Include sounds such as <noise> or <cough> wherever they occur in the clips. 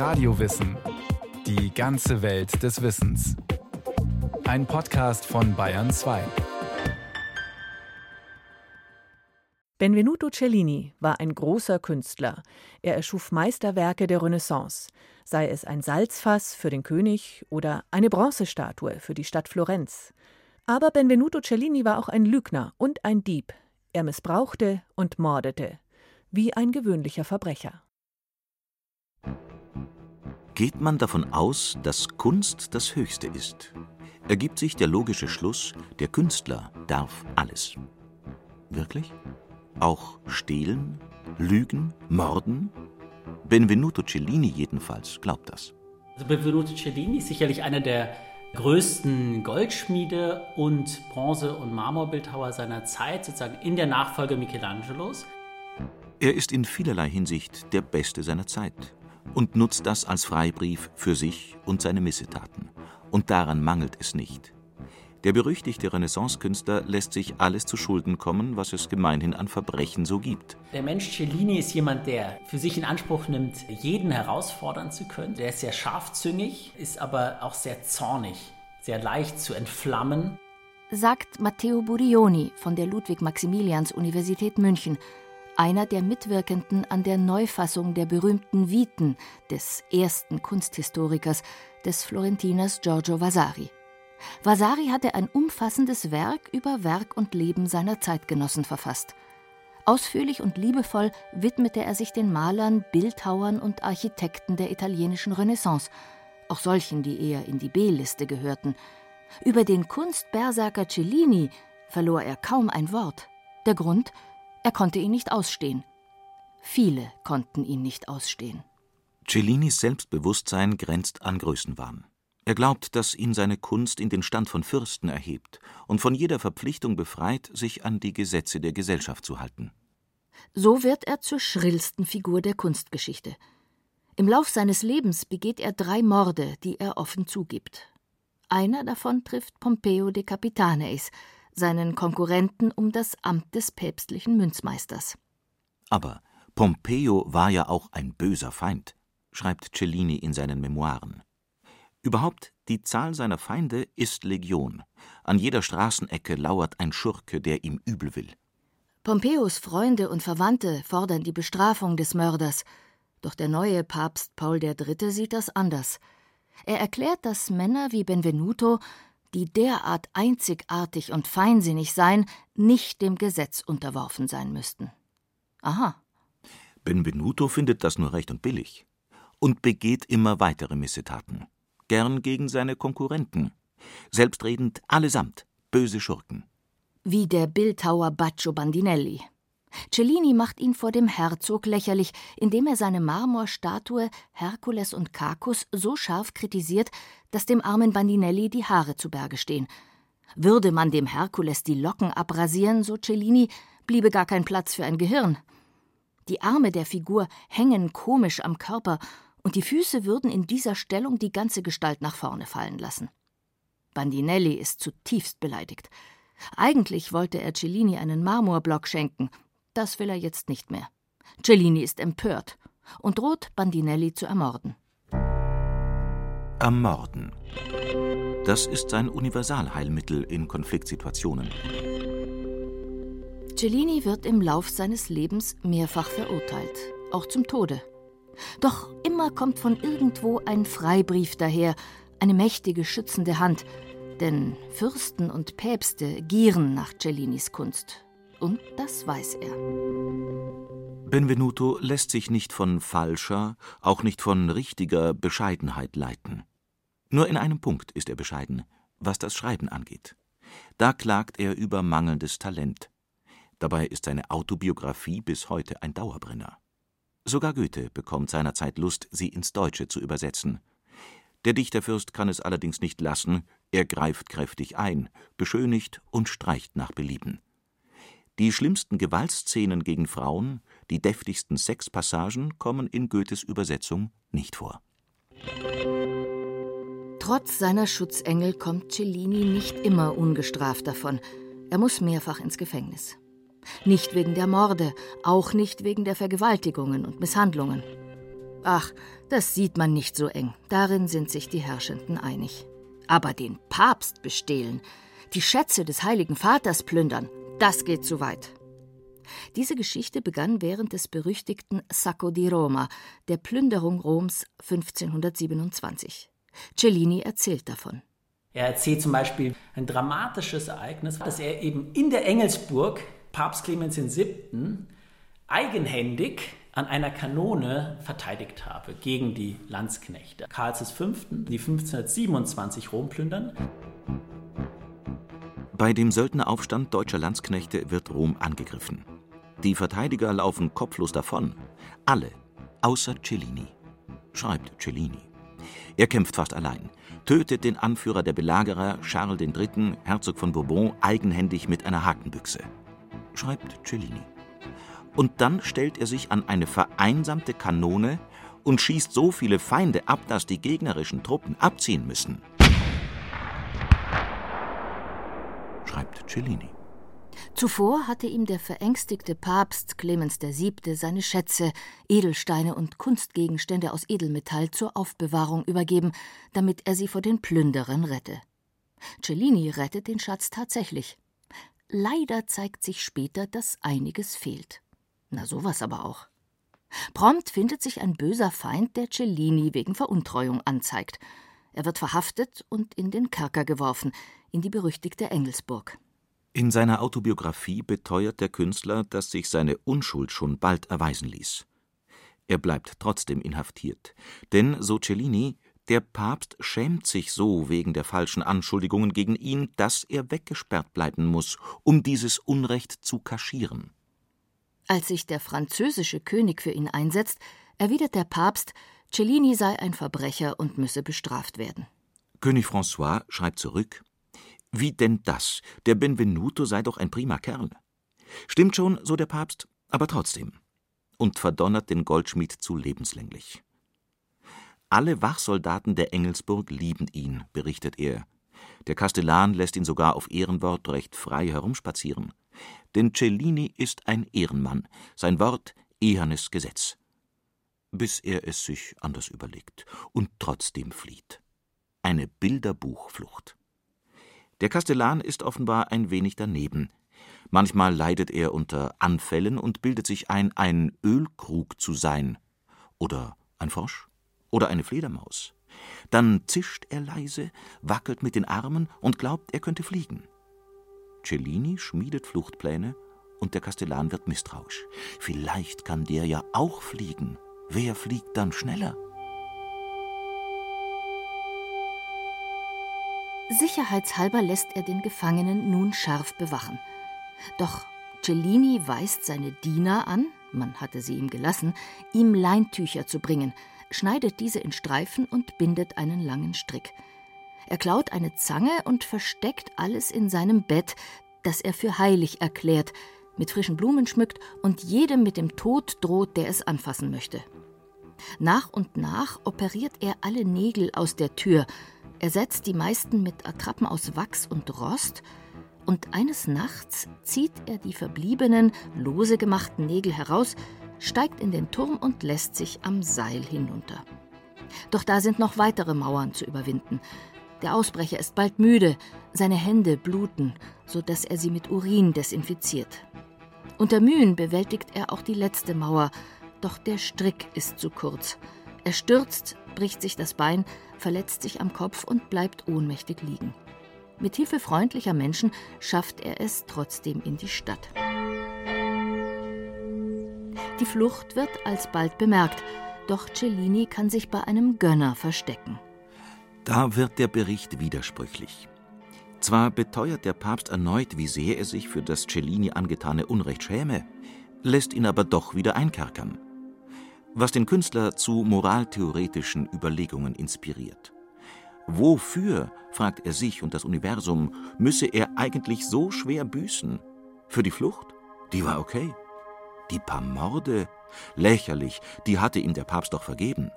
Radiowissen. Die ganze Welt des Wissens. Ein Podcast von Bayern 2. Benvenuto Cellini war ein großer Künstler. Er erschuf Meisterwerke der Renaissance, sei es ein Salzfass für den König oder eine Bronzestatue für die Stadt Florenz. Aber Benvenuto Cellini war auch ein Lügner und ein Dieb. Er missbrauchte und mordete, wie ein gewöhnlicher Verbrecher. Geht man davon aus, dass Kunst das Höchste ist, ergibt sich der logische Schluss, der Künstler darf alles. Wirklich? Auch stehlen, lügen, morden? Benvenuto Cellini jedenfalls glaubt das. Also Benvenuto Cellini ist sicherlich einer der größten Goldschmiede und Bronze- und Marmorbildhauer seiner Zeit, sozusagen in der Nachfolge Michelangelos. Er ist in vielerlei Hinsicht der Beste seiner Zeit und nutzt das als Freibrief für sich und seine Missetaten. Und daran mangelt es nicht. Der berüchtigte Renaissancekünstler lässt sich alles zu Schulden kommen, was es gemeinhin an Verbrechen so gibt. Der Mensch Cellini ist jemand, der für sich in Anspruch nimmt, jeden herausfordern zu können. Der ist sehr scharfzüngig, ist aber auch sehr zornig, sehr leicht zu entflammen. Sagt Matteo Burioni von der Ludwig-Maximilians-Universität München, einer der Mitwirkenden an der Neufassung der berühmten Viten des ersten Kunsthistorikers, des Florentiners Giorgio Vasari. Vasari hatte ein umfassendes Werk über Werk und Leben seiner Zeitgenossen verfasst. Ausführlich und liebevoll widmete er sich den Malern, Bildhauern und Architekten der italienischen Renaissance, auch solchen, die eher in die B-Liste gehörten. Über den Kunstberserker Cellini verlor er kaum ein Wort. Der Grund, er konnte ihn nicht ausstehen. Viele konnten ihn nicht ausstehen. Cellinis Selbstbewusstsein grenzt an Größenwahn. Er glaubt, dass ihn seine Kunst in den Stand von Fürsten erhebt und von jeder Verpflichtung befreit, sich an die Gesetze der Gesellschaft zu halten. So wird er zur schrillsten Figur der Kunstgeschichte. Im Lauf seines Lebens begeht er drei Morde, die er offen zugibt. Einer davon trifft Pompeo de Capitaneis, seinen Konkurrenten um das Amt des päpstlichen Münzmeisters. Aber Pompeo war ja auch ein böser Feind, schreibt Cellini in seinen Memoiren. Überhaupt, die Zahl seiner Feinde ist Legion. An jeder Straßenecke lauert ein Schurke, der ihm übel will. Pompeos Freunde und Verwandte fordern die Bestrafung des Mörders. Doch der neue Papst Paul III. sieht das anders. Er erklärt, dass Männer wie Benvenuto, die derart einzigartig und feinsinnig seien, nicht dem Gesetz unterworfen sein müssten. Aha. Benvenuto findet das nur recht und billig und begeht immer weitere Missetaten gern gegen seine Konkurrenten. Selbstredend allesamt böse Schurken. Wie der Bildhauer Baccio Bandinelli. Cellini macht ihn vor dem Herzog lächerlich, indem er seine Marmorstatue Herkules und Kakus so scharf kritisiert, dass dem armen Bandinelli die Haare zu Berge stehen. Würde man dem Herkules die Locken abrasieren, so Cellini, bliebe gar kein Platz für ein Gehirn. Die Arme der Figur hängen komisch am Körper und die Füße würden in dieser Stellung die ganze Gestalt nach vorne fallen lassen. Bandinelli ist zutiefst beleidigt. Eigentlich wollte er Cellini einen Marmorblock schenken, das will er jetzt nicht mehr. Cellini ist empört und droht Bandinelli zu ermorden. Ermorden. Das ist sein Universalheilmittel in Konfliktsituationen. Cellini wird im Lauf seines Lebens mehrfach verurteilt, auch zum Tode. Doch immer kommt von irgendwo ein Freibrief daher, eine mächtige schützende Hand, denn Fürsten und Päpste gieren nach Cellinis Kunst. Und das weiß er. Benvenuto lässt sich nicht von falscher, auch nicht von richtiger Bescheidenheit leiten. Nur in einem Punkt ist er bescheiden, was das Schreiben angeht. Da klagt er über mangelndes Talent. Dabei ist seine Autobiografie bis heute ein Dauerbrenner. Sogar Goethe bekommt seinerzeit Lust, sie ins Deutsche zu übersetzen. Der Dichterfürst kann es allerdings nicht lassen, er greift kräftig ein, beschönigt und streicht nach Belieben. Die schlimmsten Gewaltszenen gegen Frauen, die deftigsten Sexpassagen kommen in Goethes Übersetzung nicht vor. Trotz seiner Schutzengel kommt Cellini nicht immer ungestraft davon. Er muss mehrfach ins Gefängnis. Nicht wegen der Morde, auch nicht wegen der Vergewaltigungen und Misshandlungen. Ach, das sieht man nicht so eng. Darin sind sich die Herrschenden einig. Aber den Papst bestehlen, die Schätze des Heiligen Vaters plündern, das geht zu weit. Diese Geschichte begann während des berüchtigten Sacco di Roma, der Plünderung Roms 1527. Cellini erzählt davon. Er erzählt zum Beispiel ein dramatisches Ereignis, dass er eben in der Engelsburg Papst Clemens VII. eigenhändig an einer Kanone verteidigt habe gegen die Landsknechte Karls V., die 1527 Rom plündern. Bei dem Söldneraufstand deutscher Landsknechte wird Rom angegriffen. Die Verteidiger laufen kopflos davon. Alle, außer Cellini. Schreibt Cellini. Er kämpft fast allein, tötet den Anführer der Belagerer, Charles III., Herzog von Bourbon, eigenhändig mit einer Hakenbüchse. Schreibt Cellini. Und dann stellt er sich an eine vereinsamte Kanone und schießt so viele Feinde ab, dass die gegnerischen Truppen abziehen müssen. Schreibt Cellini. Zuvor hatte ihm der verängstigte Papst Clemens VII. seine Schätze, Edelsteine und Kunstgegenstände aus Edelmetall zur Aufbewahrung übergeben, damit er sie vor den Plünderern rette. Cellini rettet den Schatz tatsächlich. Leider zeigt sich später, dass einiges fehlt. Na sowas aber auch. Prompt findet sich ein böser Feind, der Cellini wegen Veruntreuung anzeigt. Er wird verhaftet und in den Kerker geworfen, in die berüchtigte Engelsburg. In seiner Autobiografie beteuert der Künstler, dass sich seine Unschuld schon bald erweisen ließ. Er bleibt trotzdem inhaftiert, denn, so Cellini, der Papst schämt sich so wegen der falschen Anschuldigungen gegen ihn, dass er weggesperrt bleiben muss, um dieses Unrecht zu kaschieren. Als sich der französische König für ihn einsetzt, erwidert der Papst, Cellini sei ein Verbrecher und müsse bestraft werden. König François schreibt zurück wie denn das? Der Benvenuto sei doch ein prima Kerl. Stimmt schon, so der Papst, aber trotzdem. Und verdonnert den Goldschmied zu lebenslänglich. Alle Wachsoldaten der Engelsburg lieben ihn, berichtet er. Der Kastellan lässt ihn sogar auf Ehrenwort recht frei herumspazieren. Denn Cellini ist ein Ehrenmann, sein Wort ehernes Gesetz. Bis er es sich anders überlegt und trotzdem flieht. Eine Bilderbuchflucht. Der Kastellan ist offenbar ein wenig daneben. Manchmal leidet er unter Anfällen und bildet sich ein, ein Ölkrug zu sein. Oder ein Frosch. Oder eine Fledermaus. Dann zischt er leise, wackelt mit den Armen und glaubt, er könnte fliegen. Cellini schmiedet Fluchtpläne und der Kastellan wird misstrauisch. Vielleicht kann der ja auch fliegen. Wer fliegt dann schneller? Sicherheitshalber lässt er den Gefangenen nun scharf bewachen. Doch Cellini weist seine Diener an, man hatte sie ihm gelassen, ihm Leintücher zu bringen, schneidet diese in Streifen und bindet einen langen Strick. Er klaut eine Zange und versteckt alles in seinem Bett, das er für heilig erklärt, mit frischen Blumen schmückt und jedem mit dem Tod droht, der es anfassen möchte. Nach und nach operiert er alle Nägel aus der Tür, ersetzt die meisten mit Attrappen aus Wachs und Rost, und eines Nachts zieht er die verbliebenen, lose gemachten Nägel heraus, steigt in den Turm und lässt sich am Seil hinunter. Doch da sind noch weitere Mauern zu überwinden. Der Ausbrecher ist bald müde, seine Hände bluten, so dass er sie mit Urin desinfiziert. Unter Mühen bewältigt er auch die letzte Mauer, doch der Strick ist zu kurz. Er stürzt, bricht sich das Bein, verletzt sich am Kopf und bleibt ohnmächtig liegen. Mit Hilfe freundlicher Menschen schafft er es trotzdem in die Stadt. Die Flucht wird alsbald bemerkt, doch Cellini kann sich bei einem Gönner verstecken. Da wird der Bericht widersprüchlich. Zwar beteuert der Papst erneut, wie sehr er sich für das Cellini angetane Unrecht schäme, lässt ihn aber doch wieder einkerkern was den Künstler zu moraltheoretischen Überlegungen inspiriert. Wofür, fragt er sich und das Universum, müsse er eigentlich so schwer büßen? Für die Flucht? Die war okay. Die paar Morde? Lächerlich, die hatte ihm der Papst doch vergeben.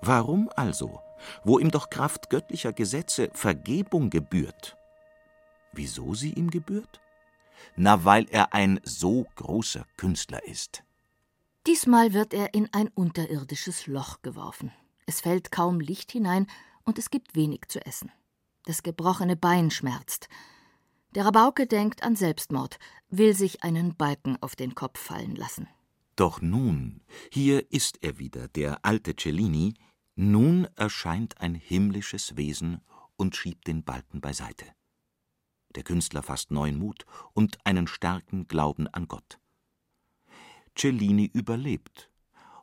Warum also, wo ihm doch Kraft göttlicher Gesetze Vergebung gebührt? Wieso sie ihm gebührt? Na, weil er ein so großer Künstler ist. Diesmal wird er in ein unterirdisches Loch geworfen. Es fällt kaum Licht hinein und es gibt wenig zu essen. Das gebrochene Bein schmerzt. Der Rabauke denkt an Selbstmord, will sich einen Balken auf den Kopf fallen lassen. Doch nun, hier ist er wieder, der alte Cellini, nun erscheint ein himmlisches Wesen und schiebt den Balken beiseite. Der Künstler fasst neuen Mut und einen starken Glauben an Gott. Cellini überlebt,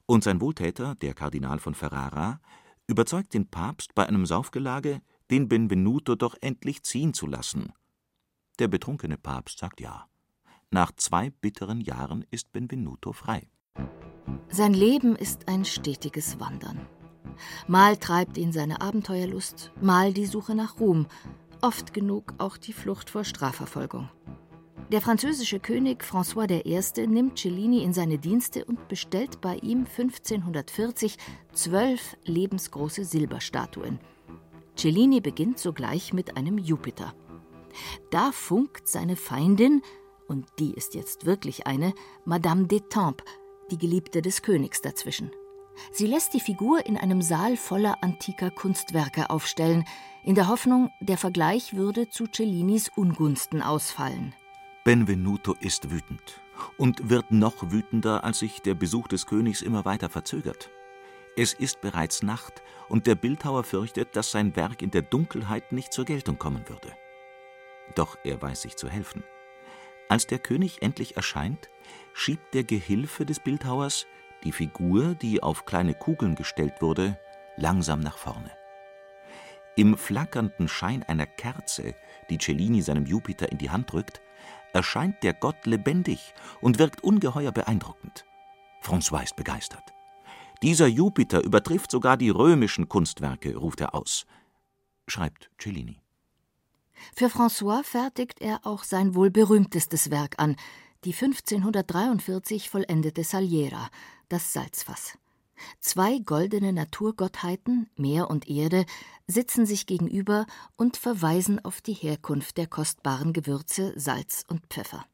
und sein Wohltäter, der Kardinal von Ferrara, überzeugt den Papst bei einem Saufgelage, den Benvenuto doch endlich ziehen zu lassen. Der betrunkene Papst sagt ja. Nach zwei bitteren Jahren ist Benvenuto frei. Sein Leben ist ein stetiges Wandern. Mal treibt ihn seine Abenteuerlust, mal die Suche nach Ruhm, oft genug auch die Flucht vor Strafverfolgung. Der französische König François I. nimmt Cellini in seine Dienste und bestellt bei ihm 1540 zwölf lebensgroße Silberstatuen. Cellini beginnt sogleich mit einem Jupiter. Da funkt seine Feindin, und die ist jetzt wirklich eine, Madame d'Etampes, die Geliebte des Königs, dazwischen. Sie lässt die Figur in einem Saal voller antiker Kunstwerke aufstellen, in der Hoffnung, der Vergleich würde zu Cellinis Ungunsten ausfallen. Benvenuto ist wütend und wird noch wütender, als sich der Besuch des Königs immer weiter verzögert. Es ist bereits Nacht und der Bildhauer fürchtet, dass sein Werk in der Dunkelheit nicht zur Geltung kommen würde. Doch er weiß sich zu helfen. Als der König endlich erscheint, schiebt der Gehilfe des Bildhauers die Figur, die auf kleine Kugeln gestellt wurde, langsam nach vorne. Im flackernden Schein einer Kerze, die Cellini seinem Jupiter in die Hand drückt, erscheint der Gott lebendig und wirkt ungeheuer beeindruckend. François ist begeistert. Dieser Jupiter übertrifft sogar die römischen Kunstwerke, ruft er aus, schreibt Cellini. Für François fertigt er auch sein wohl berühmtestes Werk an, die 1543 vollendete Saliera, das Salzfass. Zwei goldene Naturgottheiten, Meer und Erde, sitzen sich gegenüber und verweisen auf die Herkunft der kostbaren Gewürze Salz und Pfeffer.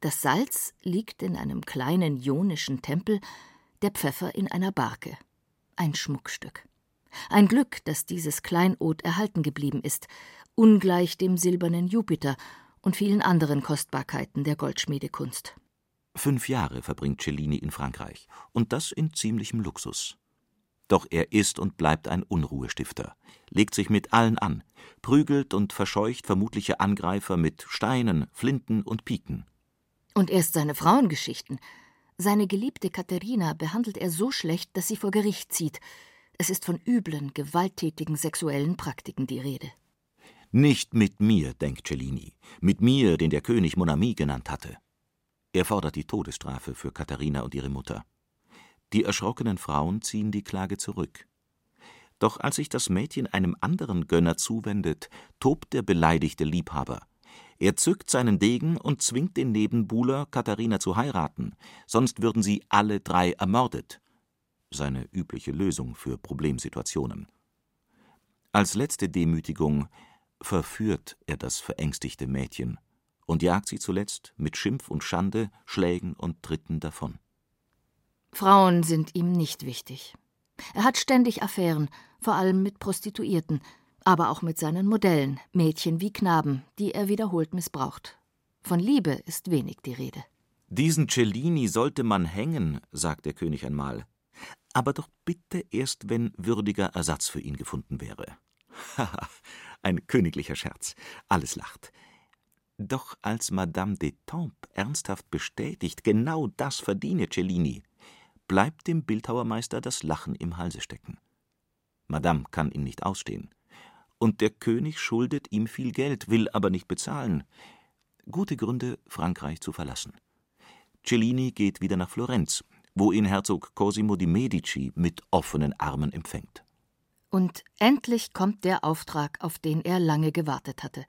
Das Salz liegt in einem kleinen ionischen Tempel, der Pfeffer in einer Barke. Ein Schmuckstück. Ein Glück, dass dieses Kleinod erhalten geblieben ist, ungleich dem silbernen Jupiter und vielen anderen Kostbarkeiten der Goldschmiedekunst. Fünf Jahre verbringt Cellini in Frankreich, und das in ziemlichem Luxus. Doch er ist und bleibt ein Unruhestifter, legt sich mit allen an, prügelt und verscheucht vermutliche Angreifer mit Steinen, Flinten und Piken. Und erst seine Frauengeschichten. Seine geliebte Katharina behandelt er so schlecht, dass sie vor Gericht zieht. Es ist von üblen, gewalttätigen sexuellen Praktiken die Rede. Nicht mit mir, denkt Cellini, mit mir, den der König Monami genannt hatte. Er fordert die Todesstrafe für Katharina und ihre Mutter. Die erschrockenen Frauen ziehen die Klage zurück. Doch als sich das Mädchen einem anderen Gönner zuwendet, tobt der beleidigte Liebhaber. Er zückt seinen Degen und zwingt den Nebenbuhler, Katharina zu heiraten, sonst würden sie alle drei ermordet. Seine übliche Lösung für Problemsituationen. Als letzte Demütigung verführt er das verängstigte Mädchen und jagt sie zuletzt mit Schimpf und Schande, Schlägen und Tritten davon. Frauen sind ihm nicht wichtig. Er hat ständig Affären, vor allem mit Prostituierten, aber auch mit seinen Modellen, Mädchen wie Knaben, die er wiederholt missbraucht. Von Liebe ist wenig die Rede. Diesen Cellini sollte man hängen, sagt der König einmal. Aber doch bitte erst, wenn würdiger Ersatz für ihn gefunden wäre. Haha, <laughs> ein königlicher Scherz. Alles lacht. Doch als Madame d'Etampes ernsthaft bestätigt, genau das verdiene Cellini, bleibt dem Bildhauermeister das Lachen im Halse stecken. Madame kann ihn nicht ausstehen. Und der König schuldet ihm viel Geld, will aber nicht bezahlen. Gute Gründe, Frankreich zu verlassen. Cellini geht wieder nach Florenz, wo ihn Herzog Cosimo di Medici mit offenen Armen empfängt. Und endlich kommt der Auftrag, auf den er lange gewartet hatte.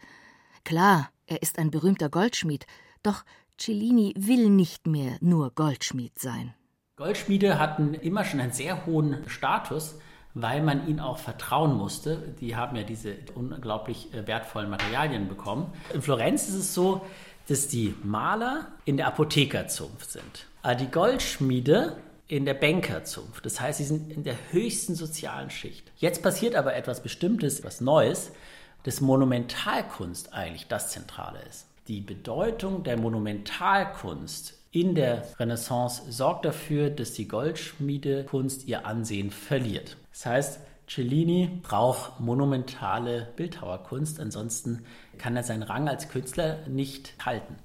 Klar, er ist ein berühmter Goldschmied, doch Cellini will nicht mehr nur Goldschmied sein. Goldschmiede hatten immer schon einen sehr hohen Status, weil man ihnen auch vertrauen musste. Die haben ja diese unglaublich äh, wertvollen Materialien bekommen. In Florenz ist es so, dass die Maler in der Apothekerzunft sind, die Goldschmiede in der Bankerzunft. Das heißt, sie sind in der höchsten sozialen Schicht. Jetzt passiert aber etwas Bestimmtes, was Neues, dass Monumentalkunst eigentlich das Zentrale ist. Die Bedeutung der Monumentalkunst in der Renaissance sorgt dafür, dass die Goldschmiedekunst ihr Ansehen verliert. Das heißt, Cellini braucht monumentale Bildhauerkunst, ansonsten kann er seinen Rang als Künstler nicht halten.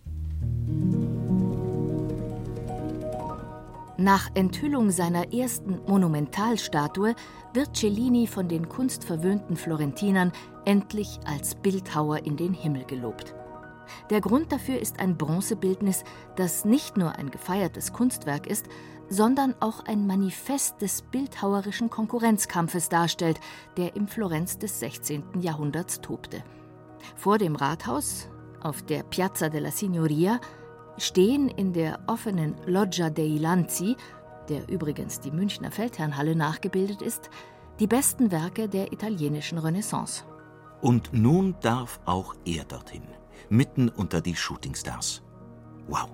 Nach Enthüllung seiner ersten Monumentalstatue wird Cellini von den kunstverwöhnten Florentinern endlich als Bildhauer in den Himmel gelobt. Der Grund dafür ist ein Bronzebildnis, das nicht nur ein gefeiertes Kunstwerk ist, sondern auch ein Manifest des bildhauerischen Konkurrenzkampfes darstellt, der im Florenz des 16. Jahrhunderts tobte. Vor dem Rathaus, auf der Piazza della Signoria, stehen in der offenen Loggia dei Lanzi, der übrigens die Münchner Feldherrnhalle nachgebildet ist, die besten Werke der italienischen Renaissance. Und nun darf auch er dorthin, mitten unter die Shootingstars. Wow.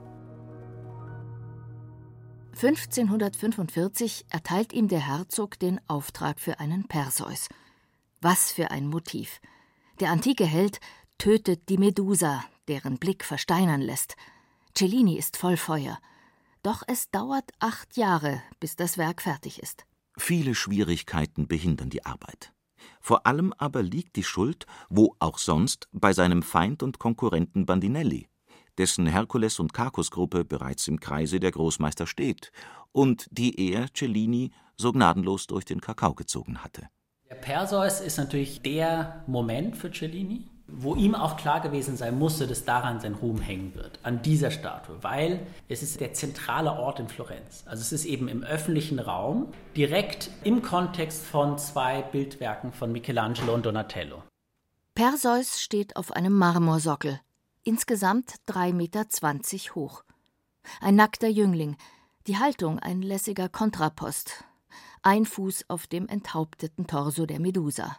1545 erteilt ihm der Herzog den Auftrag für einen Perseus. Was für ein Motiv! Der antike Held tötet die Medusa, deren Blick versteinern lässt. Cellini ist voll Feuer. Doch es dauert acht Jahre, bis das Werk fertig ist. Viele Schwierigkeiten behindern die Arbeit. Vor allem aber liegt die Schuld, wo auch sonst, bei seinem Feind und Konkurrenten Bandinelli dessen Herkules und Cacus-Gruppe bereits im Kreise der Großmeister steht und die er, Cellini, so gnadenlos durch den Kakao gezogen hatte. Der Perseus ist natürlich der Moment für Cellini, wo ihm auch klar gewesen sein musste, dass daran sein Ruhm hängen wird, an dieser Statue, weil es ist der zentrale Ort in Florenz. Also es ist eben im öffentlichen Raum, direkt im Kontext von zwei Bildwerken von Michelangelo und Donatello. Perseus steht auf einem Marmorsockel, insgesamt 3,20 Meter hoch. Ein nackter Jüngling, die Haltung ein lässiger Kontrapost, ein Fuß auf dem enthaupteten Torso der Medusa.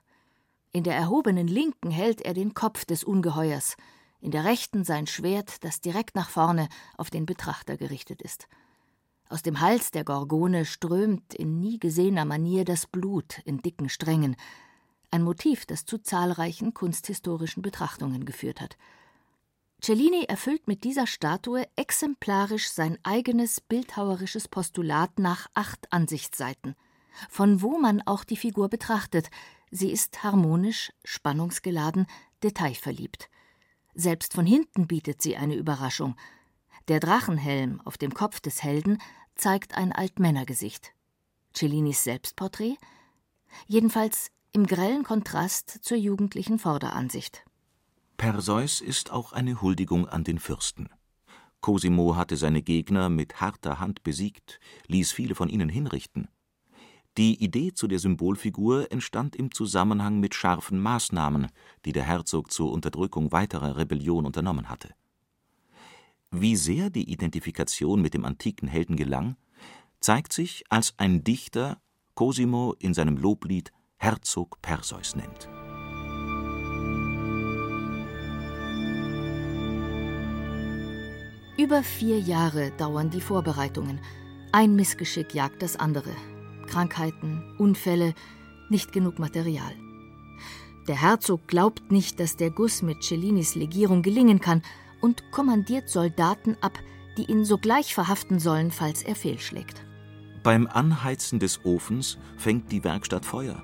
In der erhobenen Linken hält er den Kopf des Ungeheuers, in der rechten sein Schwert, das direkt nach vorne auf den Betrachter gerichtet ist. Aus dem Hals der Gorgone strömt in nie gesehener Manier das Blut in dicken Strängen, ein Motiv, das zu zahlreichen kunsthistorischen Betrachtungen geführt hat. Cellini erfüllt mit dieser Statue exemplarisch sein eigenes bildhauerisches Postulat nach acht Ansichtsseiten. Von wo man auch die Figur betrachtet, sie ist harmonisch, spannungsgeladen, detailverliebt. Selbst von hinten bietet sie eine Überraschung. Der Drachenhelm auf dem Kopf des Helden zeigt ein Altmännergesicht. Cellinis Selbstporträt? Jedenfalls im grellen Kontrast zur jugendlichen Vorderansicht. Perseus ist auch eine Huldigung an den Fürsten. Cosimo hatte seine Gegner mit harter Hand besiegt, ließ viele von ihnen hinrichten. Die Idee zu der Symbolfigur entstand im Zusammenhang mit scharfen Maßnahmen, die der Herzog zur Unterdrückung weiterer Rebellion unternommen hatte. Wie sehr die Identifikation mit dem antiken Helden gelang, zeigt sich, als ein Dichter Cosimo in seinem Loblied Herzog Perseus nennt Über vier Jahre dauern die Vorbereitungen. Ein Missgeschick jagt das andere. Krankheiten, Unfälle, nicht genug Material. Der Herzog glaubt nicht, dass der Guss mit Cellinis Legierung gelingen kann und kommandiert Soldaten ab, die ihn sogleich verhaften sollen, falls er fehlschlägt. Beim Anheizen des Ofens fängt die Werkstatt Feuer.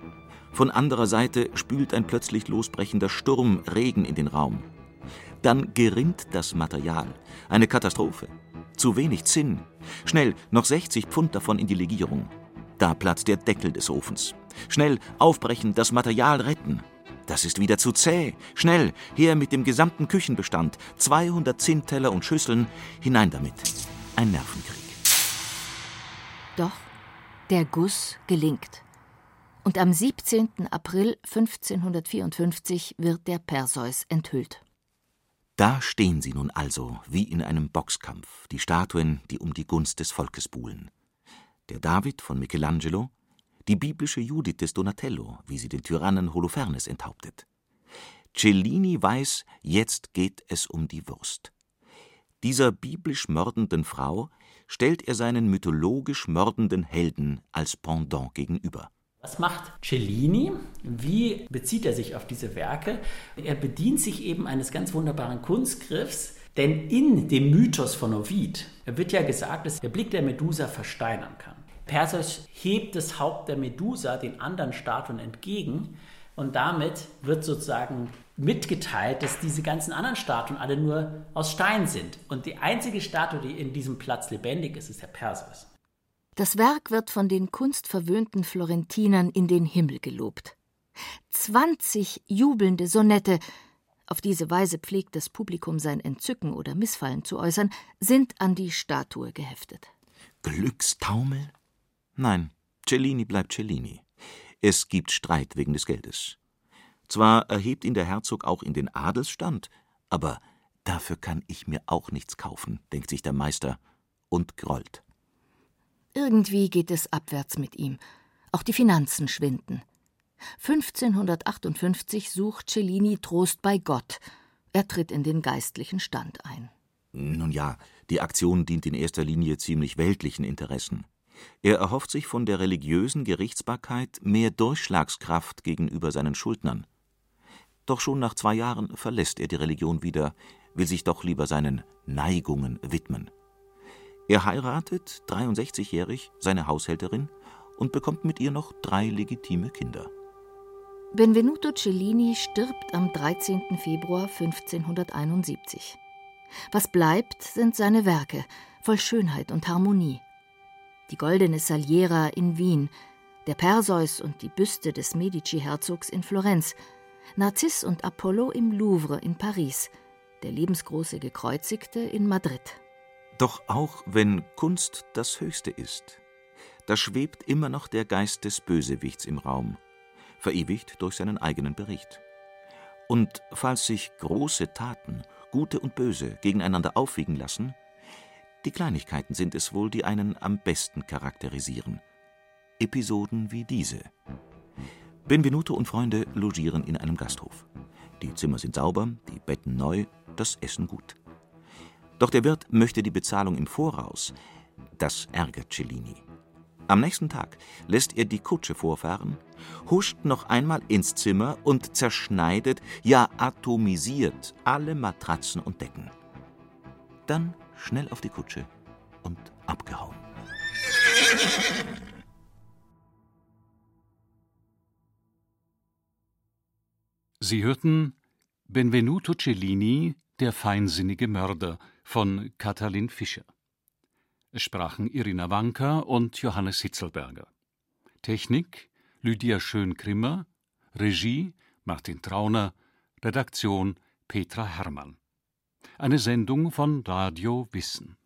Von anderer Seite spült ein plötzlich losbrechender Sturm Regen in den Raum. Dann gerinnt das Material. Eine Katastrophe. Zu wenig Zinn. Schnell, noch 60 Pfund davon in die Legierung. Da platzt der Deckel des Ofens. Schnell, aufbrechen, das Material retten. Das ist wieder zu zäh. Schnell, her mit dem gesamten Küchenbestand. 200 Zinnteller und Schüsseln. Hinein damit. Ein Nervenkrieg. Doch der Guss gelingt. Und am 17. April 1554 wird der Perseus enthüllt. Da stehen sie nun also, wie in einem Boxkampf, die Statuen, die um die Gunst des Volkes buhlen. Der David von Michelangelo, die biblische Judith des Donatello, wie sie den Tyrannen Holofernes enthauptet. Cellini weiß, jetzt geht es um die Wurst. Dieser biblisch mordenden Frau stellt er seinen mythologisch mordenden Helden als Pendant gegenüber. Was macht Cellini? Wie bezieht er sich auf diese Werke? Er bedient sich eben eines ganz wunderbaren Kunstgriffs, denn in dem Mythos von Ovid wird ja gesagt, dass der Blick der Medusa versteinern kann. Perseus hebt das Haupt der Medusa den anderen Statuen entgegen und damit wird sozusagen mitgeteilt, dass diese ganzen anderen Statuen alle nur aus Stein sind. Und die einzige Statue, die in diesem Platz lebendig ist, ist der Perseus. Das Werk wird von den kunstverwöhnten Florentinern in den Himmel gelobt. Zwanzig jubelnde Sonette, auf diese Weise pflegt das Publikum sein Entzücken oder Missfallen zu äußern, sind an die Statue geheftet. Glückstaumel? Nein, Cellini bleibt Cellini. Es gibt Streit wegen des Geldes. Zwar erhebt ihn der Herzog auch in den Adelsstand, aber dafür kann ich mir auch nichts kaufen, denkt sich der Meister und grollt. Irgendwie geht es abwärts mit ihm. Auch die Finanzen schwinden. 1558 sucht Cellini Trost bei Gott. Er tritt in den geistlichen Stand ein. Nun ja, die Aktion dient in erster Linie ziemlich weltlichen Interessen. Er erhofft sich von der religiösen Gerichtsbarkeit mehr Durchschlagskraft gegenüber seinen Schuldnern. Doch schon nach zwei Jahren verlässt er die Religion wieder, will sich doch lieber seinen Neigungen widmen. Er heiratet, 63-jährig, seine Haushälterin und bekommt mit ihr noch drei legitime Kinder. Benvenuto Cellini stirbt am 13. Februar 1571. Was bleibt, sind seine Werke, voll Schönheit und Harmonie. Die goldene Saliera in Wien, der Perseus und die Büste des Medici-Herzogs in Florenz, Narziss und Apollo im Louvre in Paris, der lebensgroße Gekreuzigte in Madrid. Doch auch wenn Kunst das Höchste ist, da schwebt immer noch der Geist des Bösewichts im Raum, verewigt durch seinen eigenen Bericht. Und falls sich große Taten, gute und böse, gegeneinander aufwiegen lassen, die Kleinigkeiten sind es wohl, die einen am besten charakterisieren. Episoden wie diese. Benvenuto und Freunde logieren in einem Gasthof. Die Zimmer sind sauber, die Betten neu, das Essen gut. Doch der Wirt möchte die Bezahlung im Voraus. Das ärgert Cellini. Am nächsten Tag lässt er die Kutsche vorfahren, huscht noch einmal ins Zimmer und zerschneidet, ja atomisiert alle Matratzen und Decken. Dann schnell auf die Kutsche und abgehauen. Sie hörten Benvenuto Cellini, der feinsinnige Mörder von Katalin Fischer. Es sprachen Irina Wanka und Johannes Hitzelberger. Technik Lydia Schön-Grimmer, Regie Martin Trauner, Redaktion Petra Herrmann. Eine Sendung von Radio Wissen.